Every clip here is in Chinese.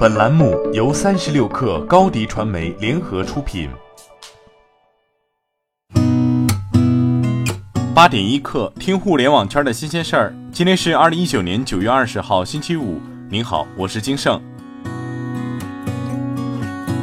本栏目由三十六氪高低传媒联合出品。八点一刻，听互联网圈的新鲜事儿。今天是二零一九年九月二十号，星期五。您好，我是金盛。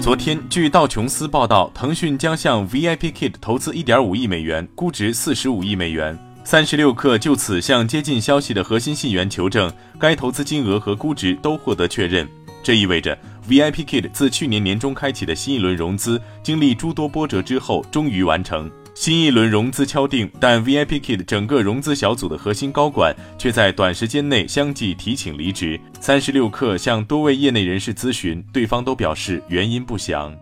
昨天，据道琼斯报道，腾讯将向 VIPKid 投资一点五亿美元，估值四十五亿美元。三十六氪就此向接近消息的核心信源求证，该投资金额和估值都获得确认。这意味着 VIPKid 自去年年中开启的新一轮融资，经历诸多波折之后，终于完成。新一轮融资敲定，但 VIPKid 整个融资小组的核心高管却在短时间内相继提请离职。三十六氪向多位业内人士咨询，对方都表示原因不详。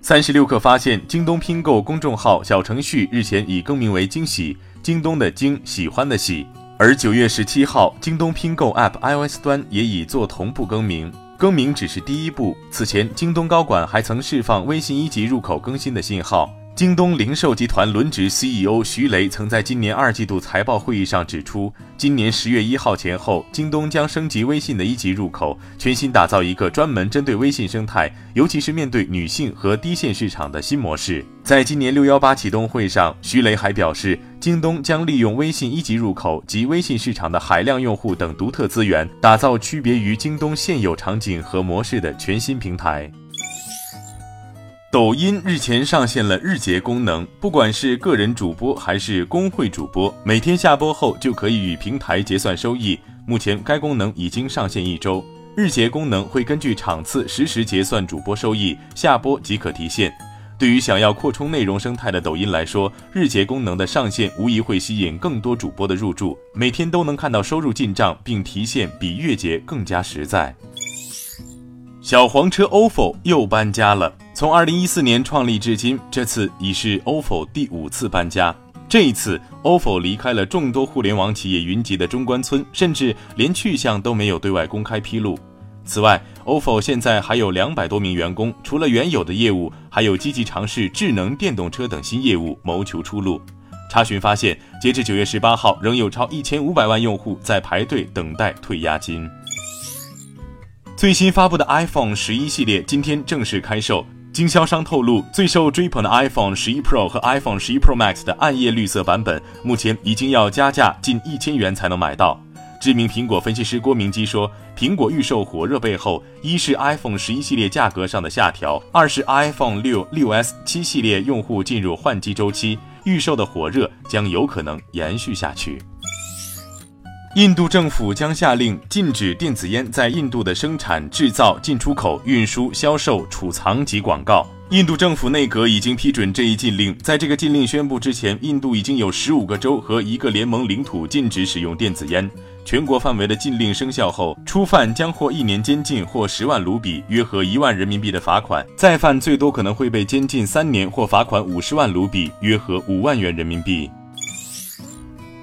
三十六氪发现，京东拼购公众号小程序日前已更名为“惊喜”，京东的“惊”喜欢的“喜”。而九月十七号，京东拼购 App iOS 端也已做同步更名。更名只是第一步，此前京东高管还曾释放微信一级入口更新的信号。京东零售集团轮值 CEO 徐雷曾在今年二季度财报会议上指出，今年十月一号前后，京东将升级微信的一级入口，全新打造一个专门针对微信生态，尤其是面对女性和低线市场的新模式。在今年六幺八启动会上，徐雷还表示，京东将利用微信一级入口及微信市场的海量用户等独特资源，打造区别于京东现有场景和模式的全新平台。抖音日前上线了日结功能，不管是个人主播还是公会主播，每天下播后就可以与平台结算收益。目前该功能已经上线一周，日结功能会根据场次实时结算主播收益，下播即可提现。对于想要扩充内容生态的抖音来说，日结功能的上线无疑会吸引更多主播的入驻，每天都能看到收入进账并提现，比月结更加实在。小黄车 ofo 又搬家了。从二零一四年创立至今，这次已是 ofo 第五次搬家。这一次，ofo 离开了众多互联网企业云集的中关村，甚至连去向都没有对外公开披露。此外，ofo 现在还有两百多名员工，除了原有的业务，还有积极尝试智能电动车等新业务，谋求出路。查询发现，截至九月十八号，仍有超一千五百万用户在排队等待退押金。最新发布的 iPhone 十一系列今天正式开售。经销商透露，最受追捧的 iPhone 十一 Pro 和 iPhone 十一 Pro Max 的暗夜绿色版本，目前已经要加价近一千元才能买到。知名苹果分析师郭明基说，苹果预售火热背后，一是 iPhone 十一系列价格上的下调，二是 iPhone 六、六 S、七系列用户进入换机周期，预售的火热将有可能延续下去。印度政府将下令禁止电子烟在印度的生产、制造、进出口、运输、销售、储藏及广告。印度政府内阁已经批准这一禁令。在这个禁令宣布之前，印度已经有十五个州和一个联盟领土禁止使用电子烟。全国范围的禁令生效后，初犯将获一年监禁或十万卢比（约合一万人民币）的罚款；再犯最多可能会被监禁三年或罚款五十万卢比（约合五万元人民币）。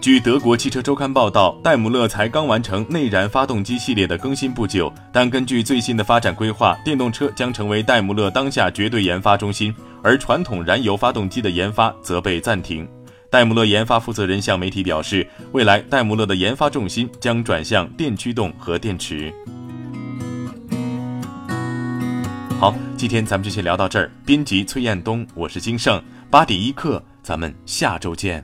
据德国汽车周刊报道，戴姆勒才刚完成内燃发动机系列的更新不久，但根据最新的发展规划，电动车将成为戴姆勒当下绝对研发中心，而传统燃油发动机的研发则被暂停。戴姆勒研发负责人向媒体表示，未来戴姆勒的研发重心将转向电驱动和电池。好，今天咱们就先聊到这儿。编辑崔彦东，我是金盛，八点一刻，咱们下周见。